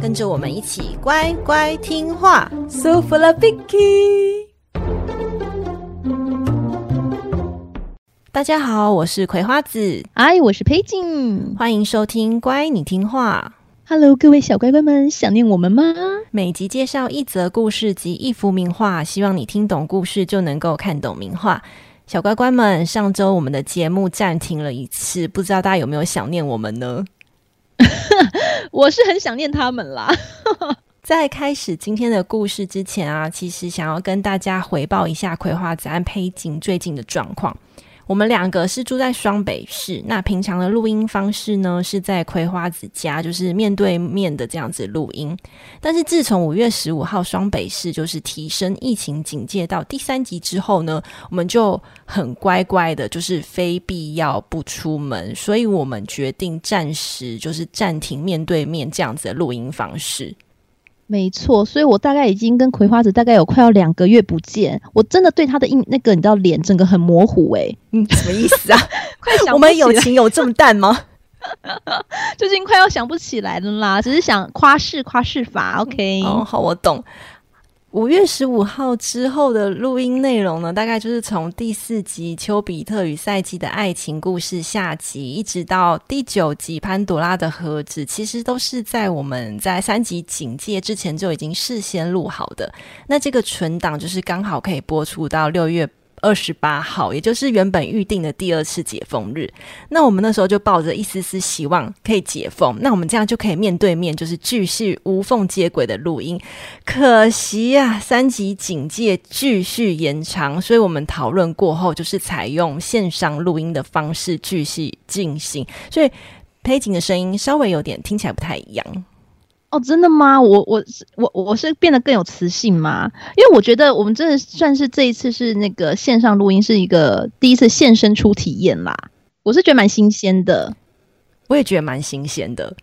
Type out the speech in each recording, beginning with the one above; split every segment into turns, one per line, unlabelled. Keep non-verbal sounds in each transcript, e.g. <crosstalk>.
跟着我们一起乖乖听话。
So full of Vicky。
大家好，我是葵花子，
哎，我是佩锦，
欢迎收听《乖，你听话》。
Hello，各位小乖乖们，想念我们吗？
每集介绍一则故事及一幅名画，希望你听懂故事就能够看懂名画。小乖乖们，上周我们的节目暂停了一次，不知道大家有没有想念我们呢？<laughs>
我是很想念他们啦。<laughs>
在开始今天的故事之前啊，其实想要跟大家回报一下葵花子和佩锦最近的状况。我们两个是住在双北市，那平常的录音方式呢，是在葵花子家，就是面对面的这样子录音。但是自从五月十五号双北市就是提升疫情警戒到第三级之后呢，我们就很乖乖的，就是非必要不出门，所以我们决定暂时就是暂停面对面这样子的录音方式。
没错，所以我大概已经跟葵花子大概有快要两个月不见，我真的对他的印那个你知道脸整个很模糊诶、欸，
嗯，什么意思啊？<laughs> 快想我们友情有这么淡吗？
最 <laughs> 近快要想不起来了啦，只是想夸饰夸饰法，OK？
哦，好，我懂。五月十五号之后的录音内容呢，大概就是从第四集《丘比特与赛季的爱情故事》下集，一直到第九集《潘朵拉的盒子》，其实都是在我们在三级警戒之前就已经事先录好的。那这个存档就是刚好可以播出到六月。二十八号，也就是原本预定的第二次解封日，那我们那时候就抱着一丝丝希望可以解封，那我们这样就可以面对面，就是继续无缝接轨的录音。可惜呀、啊，三级警戒继续延长，所以我们讨论过后，就是采用线上录音的方式继续进行，所以佩锦的声音稍微有点听起来不太一样。
哦，真的吗？我我我我是变得更有磁性吗？因为我觉得我们真的算是这一次是那个线上录音是一个第一次现身出体验啦。我是觉得蛮新鲜的，
我也觉得蛮新鲜的。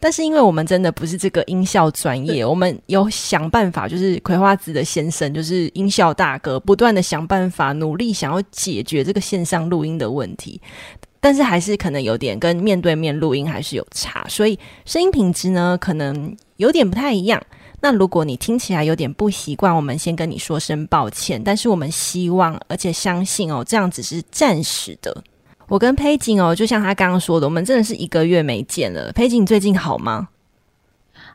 但是因为我们真的不是这个音效专业，我们有想办法，就是葵花籽的先生，就是音效大哥，不断的想办法，努力想要解决这个线上录音的问题。但是还是可能有点跟面对面录音还是有差，所以声音品质呢可能有点不太一样。那如果你听起来有点不习惯，我们先跟你说声抱歉。但是我们希望而且相信哦，这样只是暂时的。我跟佩锦哦，就像他刚刚说的，我们真的是一个月没见了。佩锦，你最近好吗？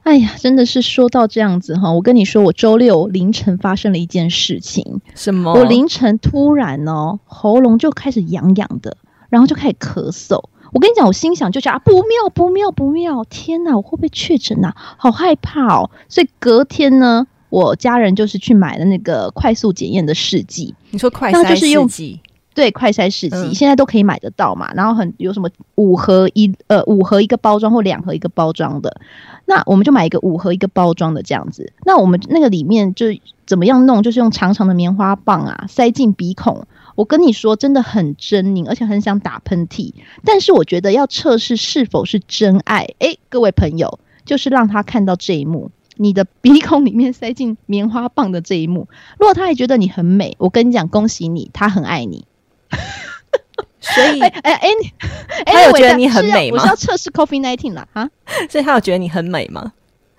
哎呀，真的是说到这样子哈，我跟你说，我周六凌晨发生了一件事情。
什么？
我凌晨突然哦，喉咙就开始痒痒的。然后就开始咳嗽，我跟你讲，我心想就想啊，不妙不妙不妙，天哪，我会不会确诊啊？好害怕哦！所以隔天呢，我家人就是去买了那个快速检验的试剂。
你说快筛试剂？
对，快筛试剂现在都可以买得到嘛。然后很有什么五盒一呃五盒一个包装或两盒一个包装的，那我们就买一个五盒一个包装的这样子。那我们那个里面就怎么样弄？就是用长长的棉花棒啊，塞进鼻孔。我跟你说，真的很狰狞，而且很想打喷嚏。但是我觉得要测试是否是真爱，诶，各位朋友，就是让他看到这一幕：你的鼻孔里面塞进棉花棒的这一幕。如果他也觉得你很美，我跟你讲，恭喜你，他很爱你。<laughs>
所以，哎
哎哎，<laughs>
他有觉得你很美吗？
我是要测试 COVID-19 啦，啊，
所以他有觉得你很美吗？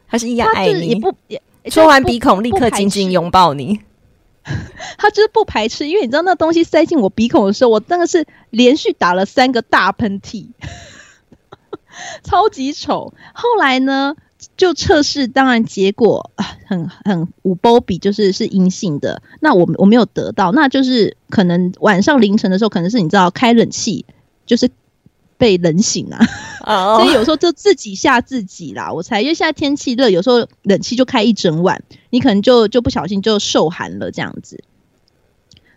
还是一样爱你？
也不也
说完鼻孔，立刻紧紧拥抱你。<laughs>
他就是不排斥，因为你知道那东西塞进我鼻孔的时候，我真的是连续打了三个大喷嚏，<laughs> 超级丑。后来呢，就测试，当然结果很很五波比，就是是阴性的。那我我没有得到，那就是可能晚上凌晨的时候，可能是你知道开冷气，就是。被冷醒啊，oh. 所以有时候就自己吓自己啦。我猜，因为现在天气热，有时候冷气就开一整晚，你可能就就不小心就受寒了这样子。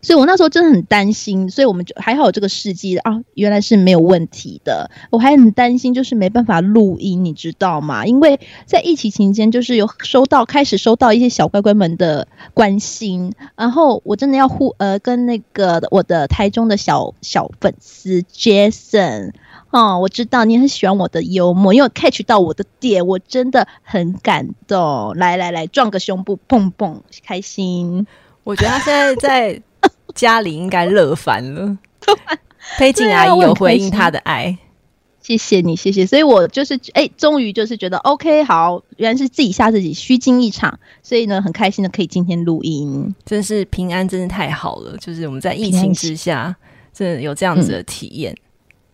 所以我那时候真的很担心，所以我们就还好有这个试剂啊，原来是没有问题的。我还很担心，就是没办法录音，你知道吗？因为在疫情期间，就是有收到开始收到一些小乖乖们的关心，然后我真的要呼呃跟那个我的台中的小小粉丝 Jason。哦，我知道你很喜欢我的幽默，因为 catch 到我的点，我真的很感动。来来来，撞个胸部，砰砰，开心。
我觉得他现在在家里应该乐翻了。<laughs> 佩锦阿姨有回应他的爱，
谢谢你，谢谢。所以我就是哎，终于就是觉得 OK，好，原来是自己吓自己，虚惊一场。所以呢，很开心的可以今天录音，
真是平安，真是太好了。就是我们在疫情之下，真的有这样子的体验。嗯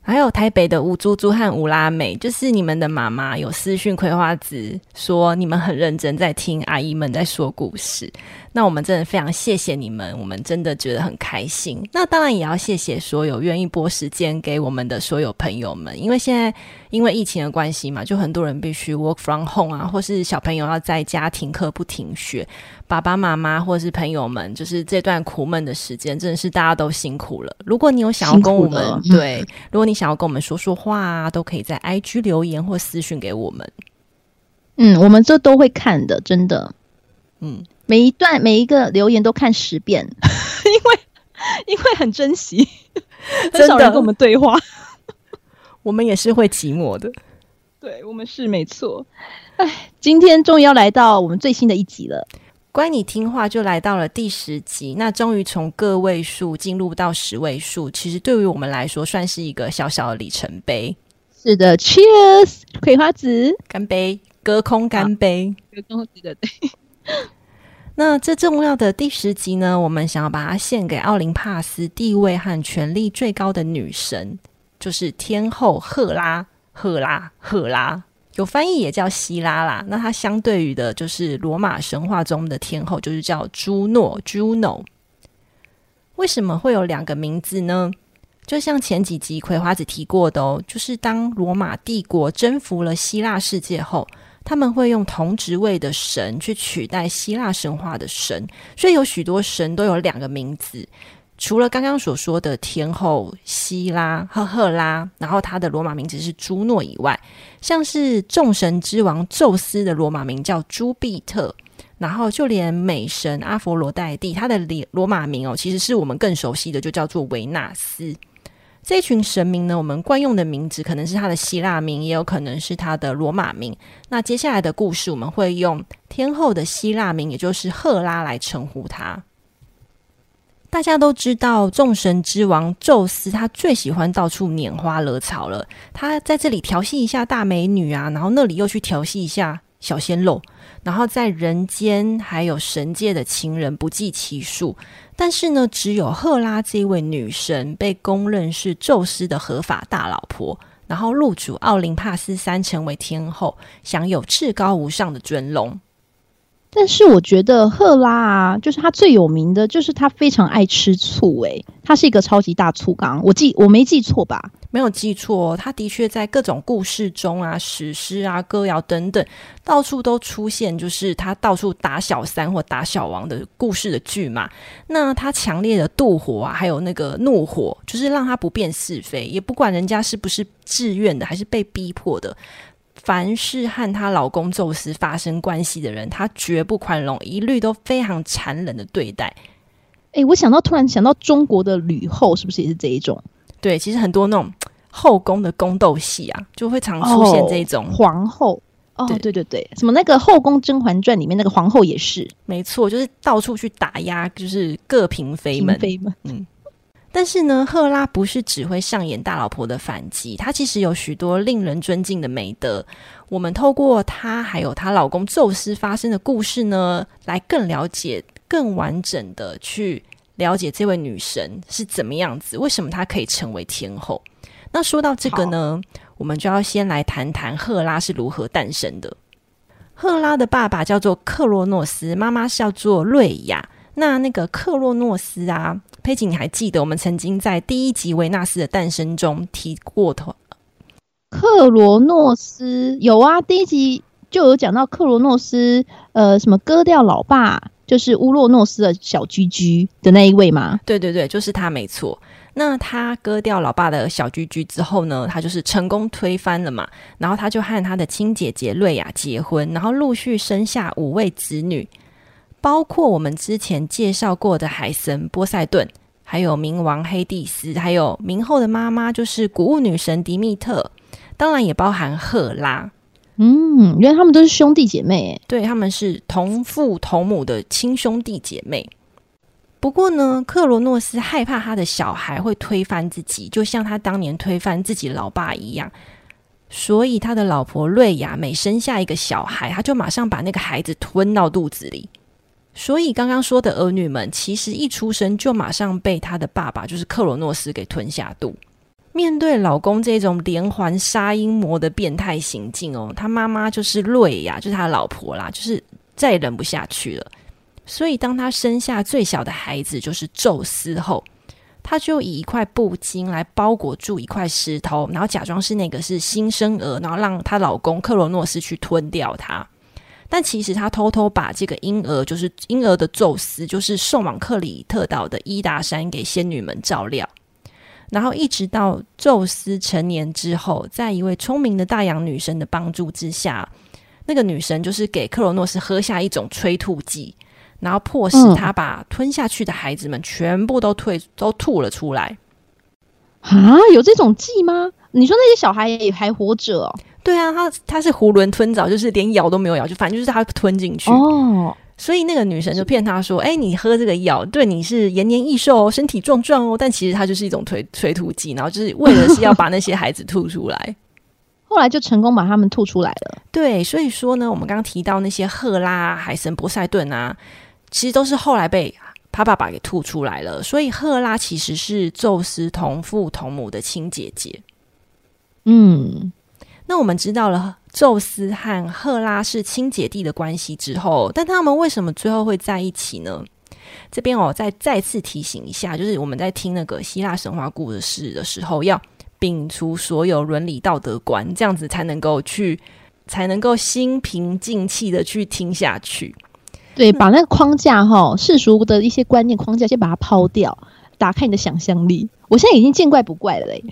还有台北的吴珠珠和吴拉美，就是你们的妈妈有私讯葵花籽说，你们很认真在听阿姨们在说故事。那我们真的非常谢谢你们，我们真的觉得很开心。那当然也要谢谢所有愿意拨时间给我们的所有朋友们，因为现在因为疫情的关系嘛，就很多人必须 work from home 啊，或是小朋友要在家停课不停学，爸爸妈妈或是朋友们，就是这段苦闷的时间，真的是大家都辛苦了。如果你有想要跟我们对，如果你想要跟我们说说话啊，都可以在 IG 留言或私讯给我们。
嗯，我们这都会看的，真的。嗯。每一段每一个留言都看十遍，<laughs> 因为因为很珍惜，很少人跟我们对话，<laughs>
我们也是会寂寞的。
对，我们是没错。哎，今天终于要来到我们最新的一集了。
乖，你听话就来到了第十集，那终于从个位数进入到十位数，其实对于我们来说算是一个小小的里程碑。
是的，Cheers，葵花籽，
干杯，隔空干杯，<laughs>
隔空对对对。
那这重要的第十集呢，我们想要把它献给奥林帕斯地位和权力最高的女神，就是天后赫拉。赫拉，赫拉，有翻译也叫希拉啦。那它相对于的就是罗马神话中的天后，就是叫朱诺 （Juno）。为什么会有两个名字呢？就像前几集葵花子提过的哦，就是当罗马帝国征服了希腊世界后。他们会用同职位的神去取代希腊神话的神，所以有许多神都有两个名字。除了刚刚所说的天后希拉和赫拉，然后他的罗马名字是朱诺以外，像是众神之王宙斯的罗马名叫朱庇特，然后就连美神阿佛罗代蒂，他的罗马名哦，其实是我们更熟悉的，就叫做维纳斯。这群神明呢，我们惯用的名字可能是他的希腊名，也有可能是他的罗马名。那接下来的故事，我们会用天后的希腊名，也就是赫拉来称呼他。大家都知道，众神之王宙斯，他最喜欢到处拈花惹草了。他在这里调戏一下大美女啊，然后那里又去调戏一下小鲜肉，然后在人间还有神界的情人不计其数。但是呢，只有赫拉这一位女神被公认是宙斯的合法大老婆，然后入主奥林帕斯山，成为天后，享有至高无上的尊荣。
但是我觉得赫拉啊，就是她最有名的就是她非常爱吃醋，诶，她是一个超级大醋缸，我记我没记错吧？
没有记错哦，她的确在各种故事中啊、史诗啊、歌谣等等，到处都出现，就是他到处打小三或打小王的故事的剧嘛。那他强烈的妒火啊，还有那个怒火，就是让他不辨是非，也不管人家是不是自愿的，还是被逼迫的。凡是和她老公宙斯发生关系的人，她绝不宽容，一律都非常残忍的对待。
诶，我想到，突然想到中国的吕后，是不是也是这一种？
对，其实很多那种后宫的宫斗戏啊，就会常出现这种、
哦、皇后。哦，对对对对，什么那个《后宫甄嬛传》里面那个皇后也是，
没错，就是到处去打压，就是各嫔妃们。嫔妃们，嗯。但是呢，赫拉不是只会上演大老婆的反击，她其实有许多令人尊敬的美德。我们透过她还有她老公宙斯发生的故事呢，来更了解、更完整的去了解这位女神是怎么样子，为什么她可以成为天后。那说到这个呢，我们就要先来谈谈赫拉是如何诞生的。赫拉的爸爸叫做克洛诺斯，妈妈是叫做瑞亚。那那个克洛诺斯啊。佩锦，你还记得我们曾经在第一集维纳斯的诞生中提过的？
克罗诺斯有啊，第一集就有讲到克罗诺斯，呃，什么割掉老爸，就是乌洛诺斯的小居居的那一位吗？
对对对，就是他，没错。那他割掉老爸的小居居之后呢，他就是成功推翻了嘛。然后他就和他的亲姐姐瑞亚结婚，然后陆续生下五位子女，包括我们之前介绍过的海神波塞顿，还有冥王黑帝斯，还有冥后的妈妈就是谷物女神迪密特，当然也包含赫拉。
嗯，原来他们都是兄弟姐妹，
对，他们是同父同母的亲兄弟姐妹。不过呢，克罗诺斯害怕他的小孩会推翻自己，就像他当年推翻自己老爸一样，所以他的老婆瑞亚每生下一个小孩，他就马上把那个孩子吞到肚子里。所以刚刚说的儿女们，其实一出生就马上被他的爸爸，就是克罗诺斯给吞下肚。面对老公这种连环杀婴魔的变态行径哦，他妈妈就是瑞亚，就是他老婆啦，就是再也忍不下去了。所以，当他生下最小的孩子就是宙斯后，他就以一块布巾来包裹住一块石头，然后假装是那个是新生儿，然后让她老公克罗诺斯去吞掉他。但其实他偷偷把这个婴儿，就是婴儿的宙斯，就是送往克里特岛的伊达山给仙女们照料。然后一直到宙斯成年之后，在一位聪明的大洋女神的帮助之下，那个女神就是给克罗诺斯喝下一种催吐剂。然后迫使他把吞下去的孩子们全部都退、嗯、都吐了出来
啊！有这种剂吗？你说那些小孩也还活着哦？
对啊，他他是囫囵吞枣，就是连咬都没有咬，就反正就是他吞进去哦。所以那个女神就骗他说：“哎，你喝这个药对你是延年益寿哦、身体壮壮哦。”但其实它就是一种催催吐剂，然后就是为了是要把那些孩子吐出来。<laughs>
后来就成功把他们吐出来了。
对，所以说呢，我们刚刚提到那些赫拉、海神波塞顿啊。其实都是后来被他爸爸给吐出来了，所以赫拉其实是宙斯同父同母的亲姐姐。
嗯，
那我们知道了宙斯和赫拉是亲姐弟的关系之后，但他们为什么最后会在一起呢？这边我再再次提醒一下，就是我们在听那个希腊神话故事的时候，要摒除所有伦理道德观，这样子才能够去，才能够心平静气静的去听下去。
对，把那个框架哈，世俗的一些观念框架先把它抛掉，打开你的想象力。我现在已经见怪不怪了嘞，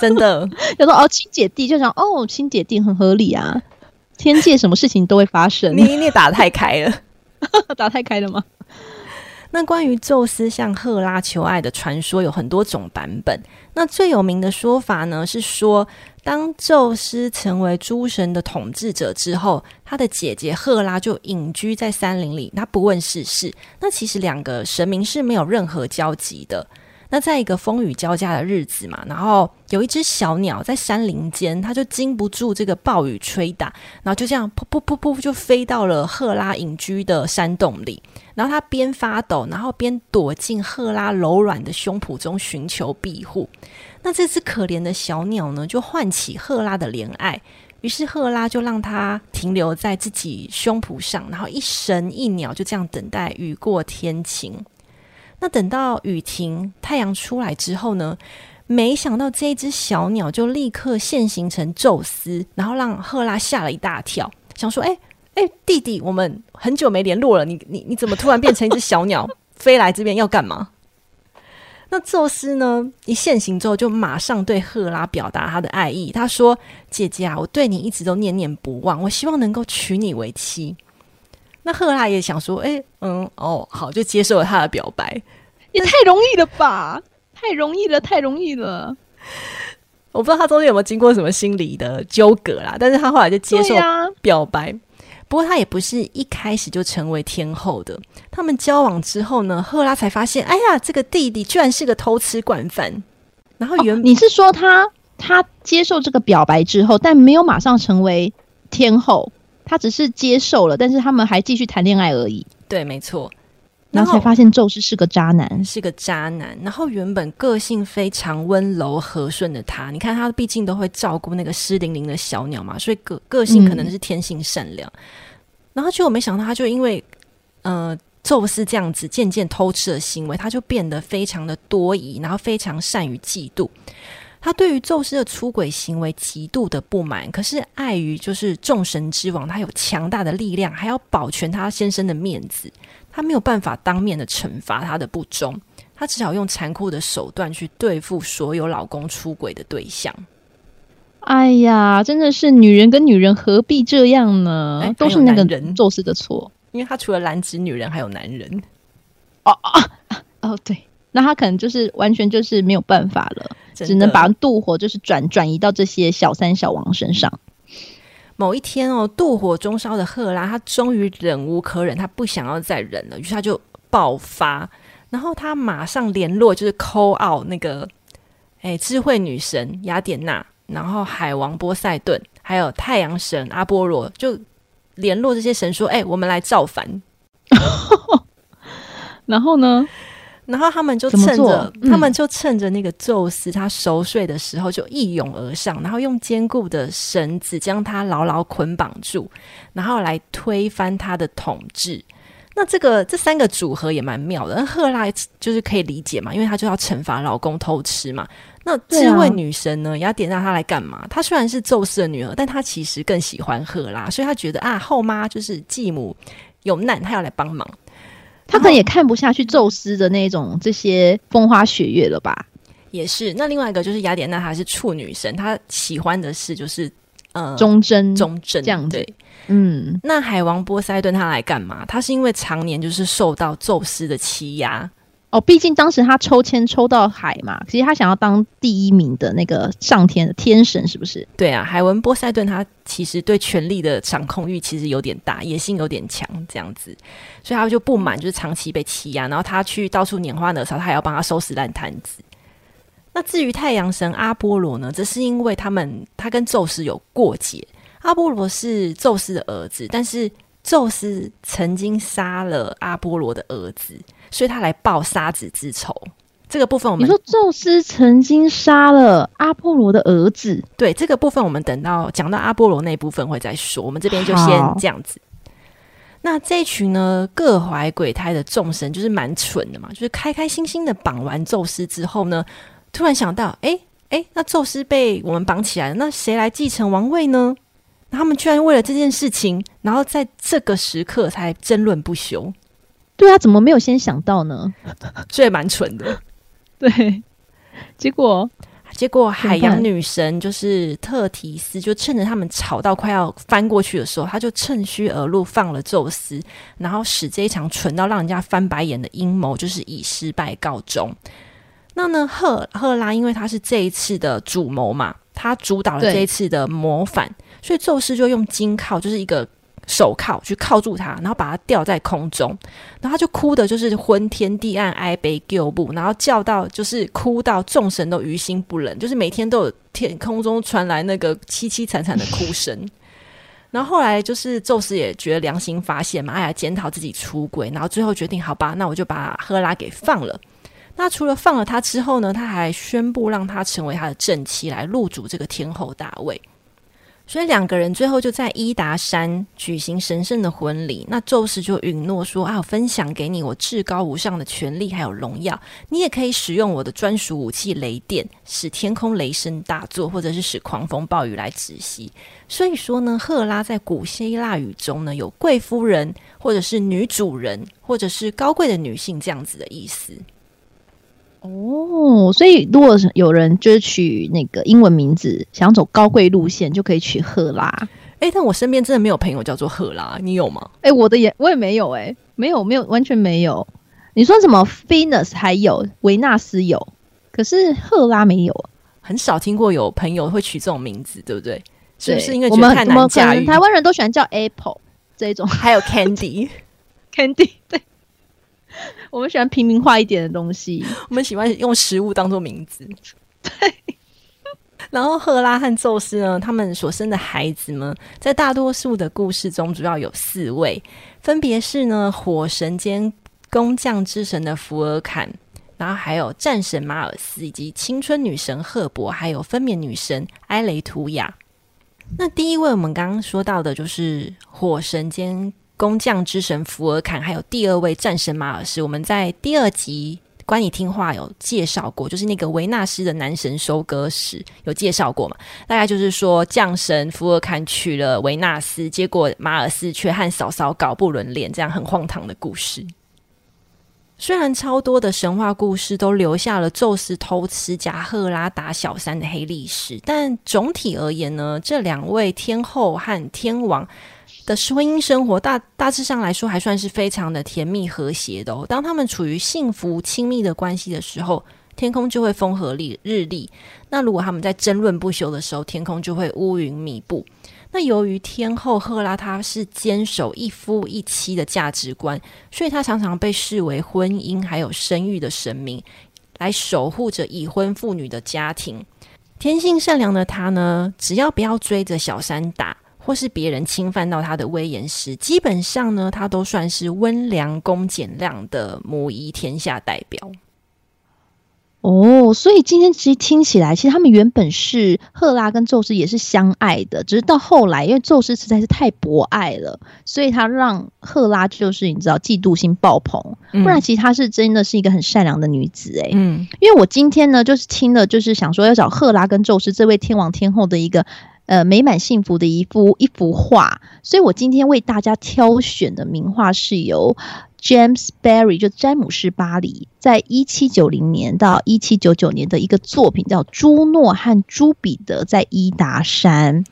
真的。<laughs>
就说哦，亲姐弟就想哦，亲姐弟很合理啊，天界什么事情都会发生。
你你打太开了，<laughs>
打太开了吗？
那关于宙斯向赫拉求爱的传说有很多种版本。那最有名的说法呢，是说，当宙斯成为诸神的统治者之后，他的姐姐赫拉就隐居在山林里，他不问世事。那其实两个神明是没有任何交集的。那在一个风雨交加的日子嘛，然后有一只小鸟在山林间，它就经不住这个暴雨吹打，然后就这样噗噗噗噗就飞到了赫拉隐居的山洞里。然后它边发抖，然后边躲进赫拉柔软的胸脯中寻求庇护。那这只可怜的小鸟呢，就唤起赫拉的怜爱，于是赫拉就让它停留在自己胸脯上，然后一神一鸟就这样等待雨过天晴。那等到雨停，太阳出来之后呢，没想到这一只小鸟就立刻现形成宙斯，然后让赫拉吓了一大跳，想说：“哎哎，弟弟，我们很久没联络了，你你你怎么突然变成一只小鸟飞来这边要干嘛？”那宙斯呢，一现形之后就马上对赫拉表达他的爱意，他说：“姐姐啊，我对你一直都念念不忘，我希望能够娶你为妻。”那赫拉也想说，哎、欸，嗯，哦，好，就接受了他的表白，
也太容易了吧，太容易了，太容易了。
我不知道他中间有没有经过什么心理的纠葛啦，但是他后来就接受表白。啊、不过他也不是一开始就成为天后的。他们交往之后呢，赫拉才发现，哎呀，这个弟弟居然是个偷吃惯犯。然后原、哦、
你是说他他接受这个表白之后，但没有马上成为天后？他只是接受了，但是他们还继续谈恋爱而已。
对，没错。
然后才发现宙斯是个渣男，
是个渣男。然后原本个性非常温柔和顺的他，你看他毕竟都会照顾那个湿淋淋的小鸟嘛，所以个个性可能是天性善良。嗯、然后结果没想到，他就因为呃宙斯这样子渐渐偷吃的行为，他就变得非常的多疑，然后非常善于嫉妒。他对于宙斯的出轨行为极度的不满，可是碍于就是众神之王，他有强大的力量，还要保全他先生的面子，他没有办法当面的惩罚他的不忠，他只好用残酷的手段去对付所有老公出轨的对象。
哎呀，真的是女人跟女人何必这样呢？
哎、
都是那个人宙斯的错，
因为他除了拦止女人，还有男人。
哦哦哦，对，那他可能就是完全就是没有办法了。只能把妒火就是转转移到这些小三小王身上。
某一天哦，妒火中烧的赫拉，他终于忍无可忍，他不想要再忍了，于是他就爆发，然后他马上联络，就是 call out 那个哎智慧女神雅典娜，然后海王波塞顿，还有太阳神阿波罗，就联络这些神说：“哎，我们来造反。<laughs> ”
然后呢？
然后他们就趁着，嗯、他们就趁着那个宙斯他熟睡的时候，就一拥而上，然后用坚固的绳子将他牢牢捆绑住，然后来推翻他的统治。那这个这三个组合也蛮妙的。那赫拉就是可以理解嘛，因为她就要惩罚老公偷吃嘛。那智慧女神呢，雅典娜她来干嘛？她虽然是宙斯的女儿，但她其实更喜欢赫拉，所以她觉得啊，后妈就是继母有难，她要来帮忙。他可能也看不下去宙斯的那种这些风花雪月了吧？也是。那另外一个就是雅典娜，她是处女神，她喜欢的是就是呃忠贞忠贞这样子。对，嗯。那海王波塞顿他来干嘛？他是因为常年就是受到宙斯的欺压。哦，毕竟当时他抽签抽到海嘛，其实他想要当第一名的那个上天的天神，是不是？对啊，海文波塞顿他其实对权力的掌控欲其实有点大，野心有点强，这样子，所以他就不满，就是长期被欺压，然后他去到处拈花惹草，他还要帮他收拾烂摊子。那至于太阳神阿波罗呢，则是因为他们他跟宙斯有过节，阿波罗是宙斯的儿子，但是宙斯曾经杀了阿波罗的儿子。所以他来报杀子之仇，这个部分我们你说宙斯曾经杀了阿波罗的儿子，对，这个部分我们等到讲到阿波罗那部分会再说，我们这边就先这样子。那这一群呢，各怀鬼胎的众神就是蛮蠢的嘛，就是开开心心的绑完宙斯之后呢，突然想到，哎哎，那宙斯被我们绑起来了，那谁来继承王位呢？那他们居然为了这件事情，然后在这个时刻才争论不休。对啊，怎么没有先想到呢？<laughs> 这也蛮蠢的。<laughs> 对，结果结果海洋女神就是特提斯，就趁着他们吵到快要翻过去的时候，他就趁虚而入放了宙斯，然后使这一场蠢到让人家翻白眼的阴谋就是以失败告终。那呢，赫赫拉因为他是这一次的主谋嘛，他主导了这一次的谋反，所以宙斯就用金靠，就是一个。手铐去铐住他，然后把他吊在空中，然后他就哭的，就是昏天地暗，哀悲救不，然后叫到，就是哭到众神都于心不忍，就是每天都有天空中传来那个凄凄惨惨的哭声。然后后来就是宙斯也觉得良心发现嘛，哎呀，检讨自己出轨，然后最后决定，好吧，那我就把赫拉给放了。那除了放了他之后呢，他还宣布让他成为他的正妻，来入主这个天后大位。所以两个人最后就在伊达山举行神圣的婚礼。那宙斯就允诺说：“啊，分享给你我至高无上的权力还有荣耀，你也可以使用我的专属武器雷电，使天空雷声大作，或者是使狂风暴雨来止息。”所以说呢，赫拉在古希腊语中呢，有贵夫人，或者是女主人，或者是高贵的女性这样子的意思。哦，所以如果有人就是取那个英文名字，想走高贵路线，就可以取赫拉。哎、欸，但我身边真的没有朋友叫做赫拉，你有吗？哎、欸，我的也我也没有、欸，哎，没有没有完全没有。你说什么？Venus 还有维纳斯有，可是赫拉没有，很少听过有朋友会取这种名字，对不对？是不是因为觉得太难驾驭？台湾人都喜欢叫 Apple 这一种，还有 Candy，Candy <laughs> 对。<laughs> 我们喜欢平民化一点的东西，<laughs> 我们喜欢用食物当做名字。对，然后赫拉和宙斯呢，他们所生的孩子们，在大多数的故事中，主要有四位，分别是呢，火神兼工匠之神的福尔坎，然后还有战神马尔斯，以及青春女神赫伯，还有分娩女神埃雷图亚。那第一位我们刚刚说到的，就是火神兼工匠之神福尔坎，还有第二位战神马尔斯，我们在第二集关你听话有介绍过，就是那个维纳斯的男神收割史有介绍过嘛？大概就是说，将神福尔坎娶了维纳斯，结果马尔斯却和嫂嫂搞不伦恋，这样很荒唐的故事。虽然超多的神话故事都留下了宙斯偷吃加赫拉打小三的黑历史，但总体而言呢，这两位天后和天王的婚姻生活大大致上来说还算是非常的甜蜜和谐的。当他们处于幸福亲密的关系的时候，天空就会风和日丽；那如果他们在争论不休的时候，天空就会乌云密布。那由于天后赫拉她是坚守一夫一妻的价值观，所以她常常被视为婚姻还有生育的神明，来守护着已婚妇女的家庭。天性善良的她呢，只要不要追着小三打，或是别人侵犯到他的威严时，基本上呢，他都算是温良恭俭让的母仪天下代表。
哦，所以今天其实听起来，其实他们原本是赫拉跟宙斯也是相爱的，只是到后来，因为宙斯实在是太博爱了，所以他让赫拉就是你知道嫉妒心爆棚，不然其实她是真的是一个很善良的女子诶、欸。嗯，因为我今天呢就是听了，就是想说要找赫拉跟宙斯这位天王天后的一个呃美满幸福的一幅一幅画，所以我今天为大家挑选的名画是由。James Barry 就詹姆士·巴黎，在一七九零年到一七九九年的一个作品叫《朱诺和朱彼得在伊达山》。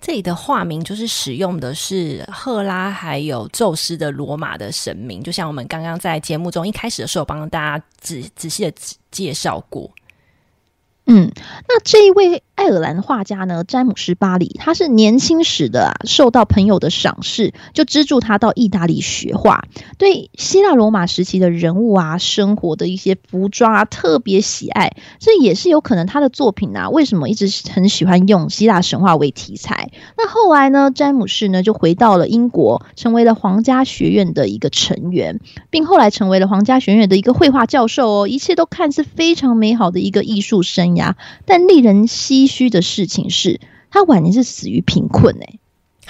这里的画名就是使用的是赫拉还有宙斯的罗马的神明，就像我们刚刚在节目中一开始的时候帮大家仔仔细的介绍过。
嗯，那这一位爱尔兰画家呢，詹姆斯·巴里，他是年轻时的啊，受到朋友的赏识，就资助他到意大利学画，对希腊罗马时期的人物啊、生活的一些服装啊特别喜爱，这也是有可能他的作品啊，为什么一直很喜欢用希腊神话为题材？那后来呢，詹姆士呢就回到了英国，成为了皇家学院的一个成员，并后来成为了皇家学院的一个绘画教授哦，一切都看似非常美好的一个艺术生涯。但令人唏嘘的事情是，他晚年是死于贫困哎、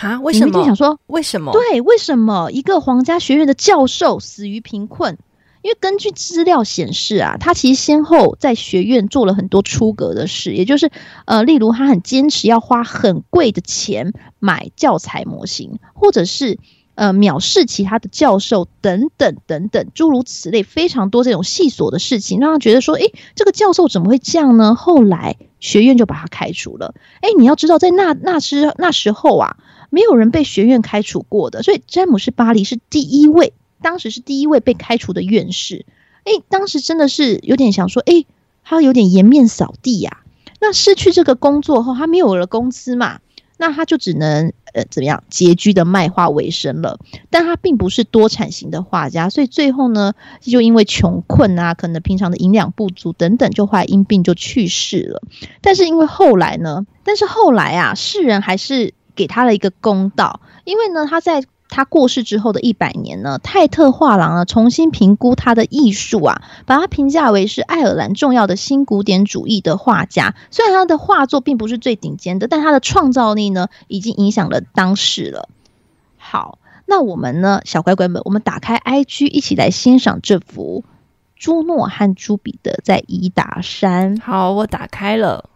欸，啊？为什么？你
想说
为什么？
对，为什么一个皇家学院的教授死于贫困？因为根据资料显示啊，他其实先后在学院做了很多出格的事，也就是呃，例如他很坚持要花很贵的钱买教材模型，或者是。呃，藐视其他的教授等等等等，诸如此类，非常多这种细琐的事情，让他觉得说，诶，这个教授怎么会这样呢？后来学院就把他开除了。诶，你要知道，在那那时那时候啊，没有人被学院开除过的，所以詹姆士·巴黎是第一位，当时是第一位被开除的院士。诶，当时真的是有点想说，诶，他有点颜面扫地呀、那失去这个工作后，他没有了工资嘛？那他就只能呃怎么样拮据的卖画为生了，但他并不是多产型的画家，所以最后呢就因为穷困啊，可能平常的营养不足等等，就患因病就去世了。但是因为后来呢，但是后来啊，世人还是给他了一个公道，因为呢他在。他过世之后的一百年呢，泰特画廊呢重新评估他的艺术啊，把他评价为是爱尔兰重要的新古典主义的画家。虽然他的画作并不是最顶尖的，但他的创造力呢已经影响了当时了。好，那我们呢，小乖乖们，我们打开 IG 一起来欣赏这幅朱诺和朱彼得在伊达山。
好，我打开了。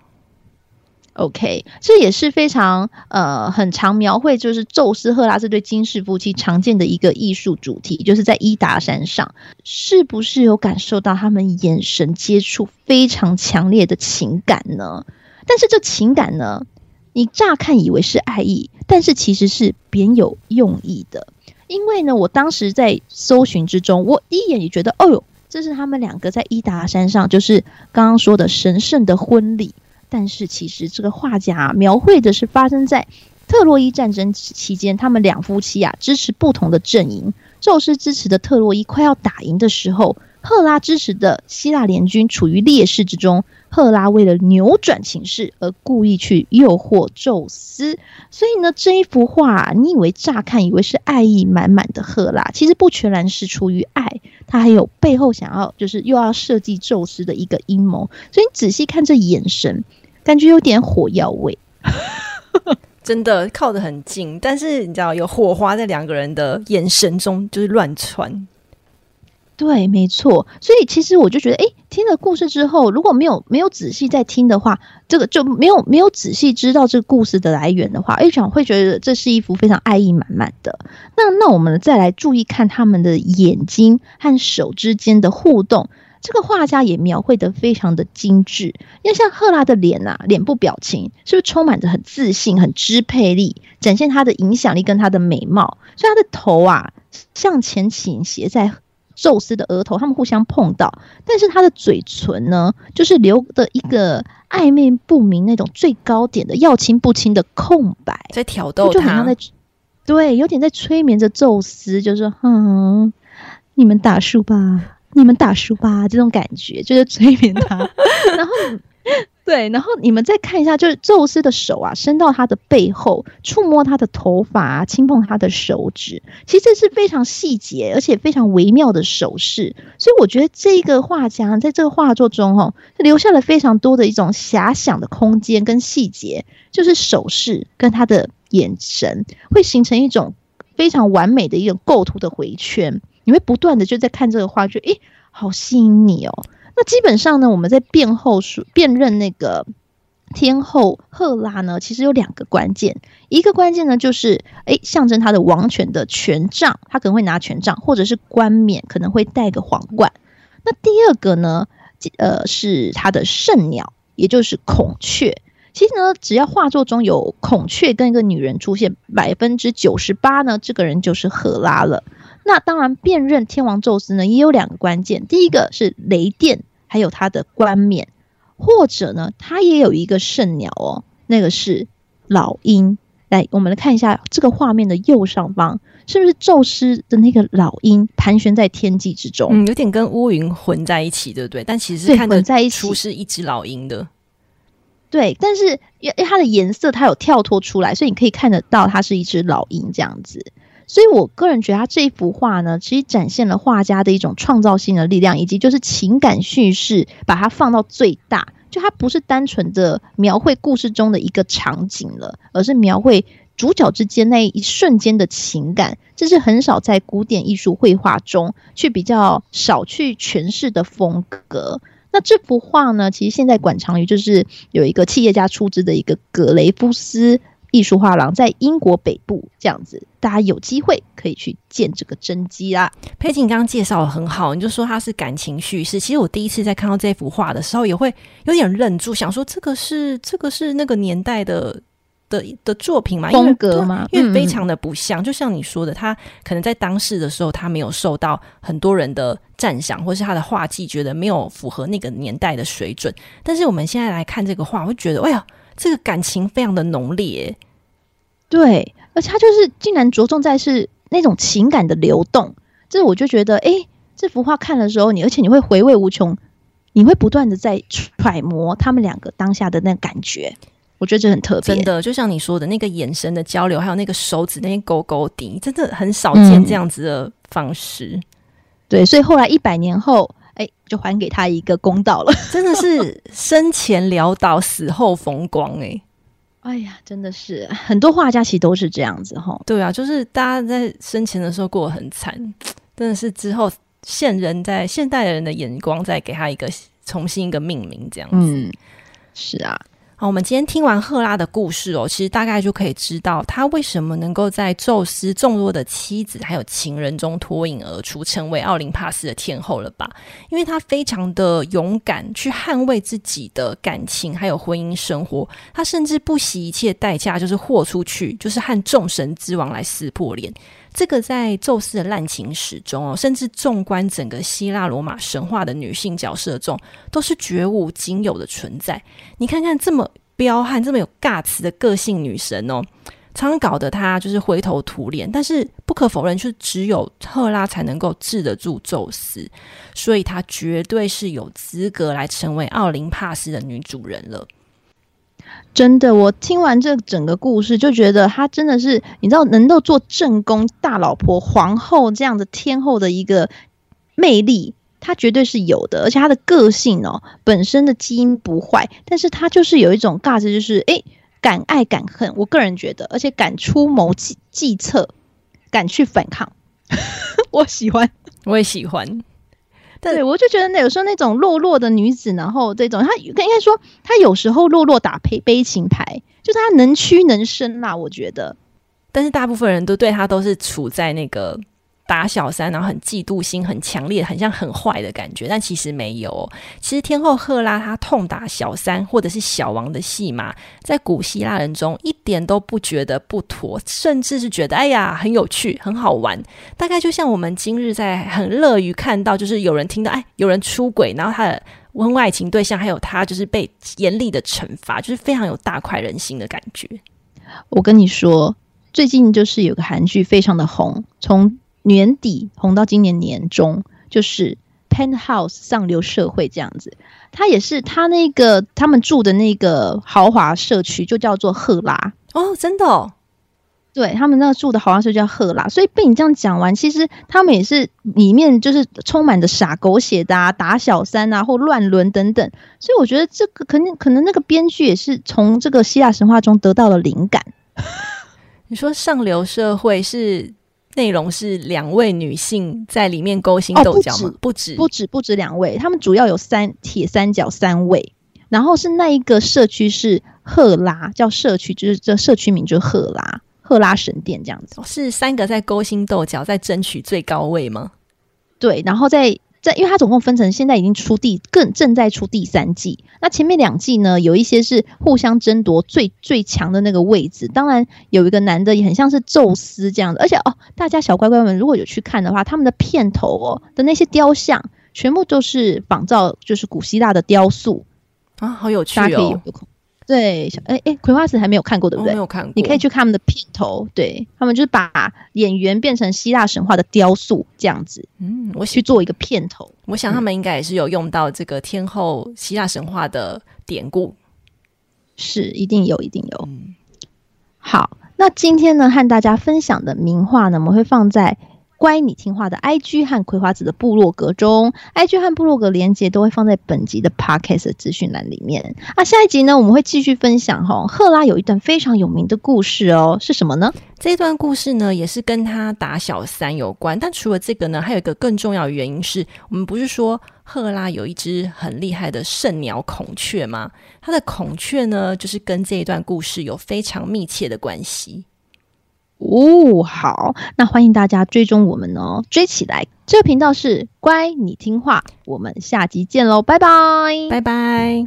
OK，这也是非常呃很常描绘，就是宙斯赫拉这对金氏夫妻常见的一个艺术主题，就是在伊达山上，是不是有感受到他们眼神接触非常强烈的情感呢？但是这情感呢，你乍看以为是爱意，但是其实是别有用意的。因为呢，我当时在搜寻之中，我一眼也觉得，哦哟，这是他们两个在伊达山上，就是刚刚说的神圣的婚礼。但是其实这个画家描绘的是发生在特洛伊战争期间，他们两夫妻啊支持不同的阵营。宙斯支持的特洛伊快要打赢的时候，赫拉支持的希腊联军处于劣势之中。赫拉为了扭转情势而故意去诱惑宙斯。所以呢，这一幅画你以为乍看以为是爱意满满的赫拉，其实不全然是出于爱。他还有背后想要就是又要设计宙斯的一个阴谋。所以你仔细看这眼神。感觉有点火药味，<laughs>
真的靠得很近，但是你知道有火花在两个人的眼神中就是乱窜。
对，没错。所以其实我就觉得，哎，听了故事之后，如果没有没有仔细在听的话，这个就没有没有仔细知道这个故事的来源的话，哎，想会觉得这是一幅非常爱意满满的。那那我们再来注意看他们的眼睛和手之间的互动，这个画家也描绘得非常的精致。因为像赫拉的脸呐，脸部表情是不是充满着很自信、很支配力，展现她的影响力跟她的美貌？所以她的头啊向前倾斜在。宙斯的额头，他们互相碰到，但是她的嘴唇呢，就是留的一个暧昧不明那种最高点的要亲不亲的空白，
在挑逗他，
就很像在，对，有点在催眠着宙斯，就是说，嗯，你们打输吧，你们打输吧，这种感觉 <laughs> 就是催眠他，<laughs> 然后。对，然后你们再看一下，就是宙斯的手啊，伸到他的背后，触摸他的头发啊，轻碰他的手指，其实这是非常细节而且非常微妙的手势。所以我觉得这个画家在这个画作中，哦，留下了非常多的一种遐想的空间跟细节，就是手势跟他的眼神，会形成一种非常完美的一种构图的回圈。你会不断的就在看这个画，就诶，好吸引你哦。那基本上呢，我们在辨后说辨认那个天后赫拉呢，其实有两个关键。一个关键呢，就是诶，象征她的王权的权杖，她可能会拿权杖，或者是冠冕，可能会戴个皇冠。那第二个呢，呃，是她的圣鸟，也就是孔雀。其实呢，只要画作中有孔雀跟一个女人出现，百分之九十八呢，这个人就是赫拉了。那当然，辨认天王宙斯呢，也有两个关键。第一个是雷电，还有他的冠冕，或者呢，他也有一个圣鸟哦，那个是老鹰。来，我们来看一下这个画面的右上方，是不是宙斯的那个老鹰盘旋在天际之中？
嗯，有点跟乌云混在一起，对不对？但其实是看得出是一只老鹰的。
对，但是因为它的颜色它有跳脱出来，所以你可以看得到它是一只老鹰这样子。所以，我个人觉得他这一幅画呢，其实展现了画家的一种创造性的力量，以及就是情感叙事，把它放到最大。就它不是单纯的描绘故事中的一个场景了，而是描绘主角之间那一瞬间的情感。这是很少在古典艺术绘画中去比较少去诠释的风格。那这幅画呢，其实现在馆藏于就是有一个企业家出资的一个格雷夫斯。艺术画廊在英国北部，这样子，大家有机会可以去见这个真迹啦。
佩锦刚刚介绍的很好，你就说它是感情叙事。其实我第一次在看到这幅画的时候，也会有点愣住，想说这个是这个是那个年代的的的作品吗？
风格吗？
因为非常的不像，嗯、就像你说的，他可能在当时的时候，他没有受到很多人的赞赏，或是他的画技觉得没有符合那个年代的水准。但是我们现在来看这个画，我会觉得，哎呀。这个感情非常的浓烈，
对，而且他就是竟然着重在是那种情感的流动，这我就觉得，哎，这幅画看的时候，你而且你会回味无穷，你会不断的在揣摩他们两个当下的那个感觉，我觉得这很特别，
真的，就像你说的那个眼神的交流，还有那个手指那些勾勾滴，真的很少见这样子的方式，
嗯、对，所以后来一百年后。哎，就还给他一个公道了，
真的是生前潦倒，死后风光哎！<laughs>
哎呀，真的是很多画家其实都是这样子哈。
对啊，就是大家在生前的时候过得很惨，真的是之后现人在现代人的眼光再给他一个重新一个命名这样子。
嗯，是啊。
我们今天听完赫拉的故事哦，其实大概就可以知道他为什么能够在宙斯众多的妻子还有情人中脱颖而出，成为奥林帕斯的天后了吧？因为他非常的勇敢，去捍卫自己的感情还有婚姻生活，他甚至不惜一切代价，就是豁出去，就是和众神之王来撕破脸。这个在宙斯的滥情史中哦，甚至纵观整个希腊罗马神话的女性角色中，都是绝无仅有的存在。你看看这么彪悍、这么有尬词的个性女神哦，常常搞得她就是灰头土脸。但是不可否认，就是只有赫拉才能够治得住宙斯，所以她绝对是有资格来成为奥林帕斯的女主人了。
真的，我听完这整个故事，就觉得她真的是，你知道，能够做正宫、大老婆、皇后这样的天后的一个魅力，他绝对是有的。而且他的个性哦，本身的基因不坏，但是他就是有一种尬子，就是诶，敢爱敢恨。我个人觉得，而且敢出谋计计策，敢去反抗。<laughs> 我喜欢，
我也喜欢。
对，我就觉得那有时候那种落落的女子，然后这种她应该说她有时候落落打悲悲情牌，就是她能屈能伸啦，我觉得。
但是大部分人都对她都是处在那个。打小三，然后很嫉妒心很强烈，很像很坏的感觉，但其实没有。其实天后赫拉她痛打小三或者是小王的戏码，在古希腊人中一点都不觉得不妥，甚至是觉得哎呀很有趣很好玩。大概就像我们今日在很乐于看到，就是有人听到哎有人出轨，然后他的婚外情对象还有他就是被严厉的惩罚，就是非常有大快人心的感觉。
我跟你说，最近就是有个韩剧非常的红，从年底红到今年年中，就是《Penthouse》上流社会这样子。他也是他那个他们住的那个豪华社区，就叫做赫拉
哦，真的哦。
对，他们那个住的豪华社区叫赫拉，所以被你这样讲完，其实他们也是里面就是充满着傻狗血的啊，打小三啊，或乱伦等等。所以我觉得这个可能可能那个编剧也是从这个希腊神话中得到了灵感。<laughs>
你说上流社会是？内容是两位女性在里面勾心斗角吗？
哦、不止，不止，不止两位，他们主要有三铁三角三位，然后是那一个社区是赫拉，叫社区，就是这社区名就是赫拉，赫拉神殿这样子，
是三个在勾心斗角，在争取最高位吗？
对，然后在。在，因为它总共分成，现在已经出第更正在出第三季。那前面两季呢，有一些是互相争夺最最强的那个位置。当然有一个男的也很像是宙斯这样的，而且哦，大家小乖乖们如果有去看的话，他们的片头哦的那些雕像，全部都是仿照就是古希腊的雕塑
啊，好有趣哦。
对，哎哎，葵花籽还没有看过，对不对？
没有看过，
你可以去看他们的片头，对，他们就是把演员变成希腊神话的雕塑这样子。嗯，我去做一个片头，
我想他们应该也是有用到这个天后希腊神话的典故，
是一定有，一定有。嗯，好，那今天呢，和大家分享的名画呢，我们会放在。乖，你听话的 IG 和葵花子的部落格中，IG 和部落格连接都会放在本集的 Podcast 资讯栏里面。啊，下一集呢，我们会继续分享哈，赫拉有一段非常有名的故事哦，是什么呢？
这段故事呢，也是跟他打小三有关。但除了这个呢，还有一个更重要的原因是，我们不是说赫拉有一只很厉害的圣鸟孔雀吗？它的孔雀呢，就是跟这一段故事有非常密切的关系。
哦，好，那欢迎大家追踪我们哦，追起来！这个频道是乖，你听话，我们下集见喽，拜拜，
拜拜。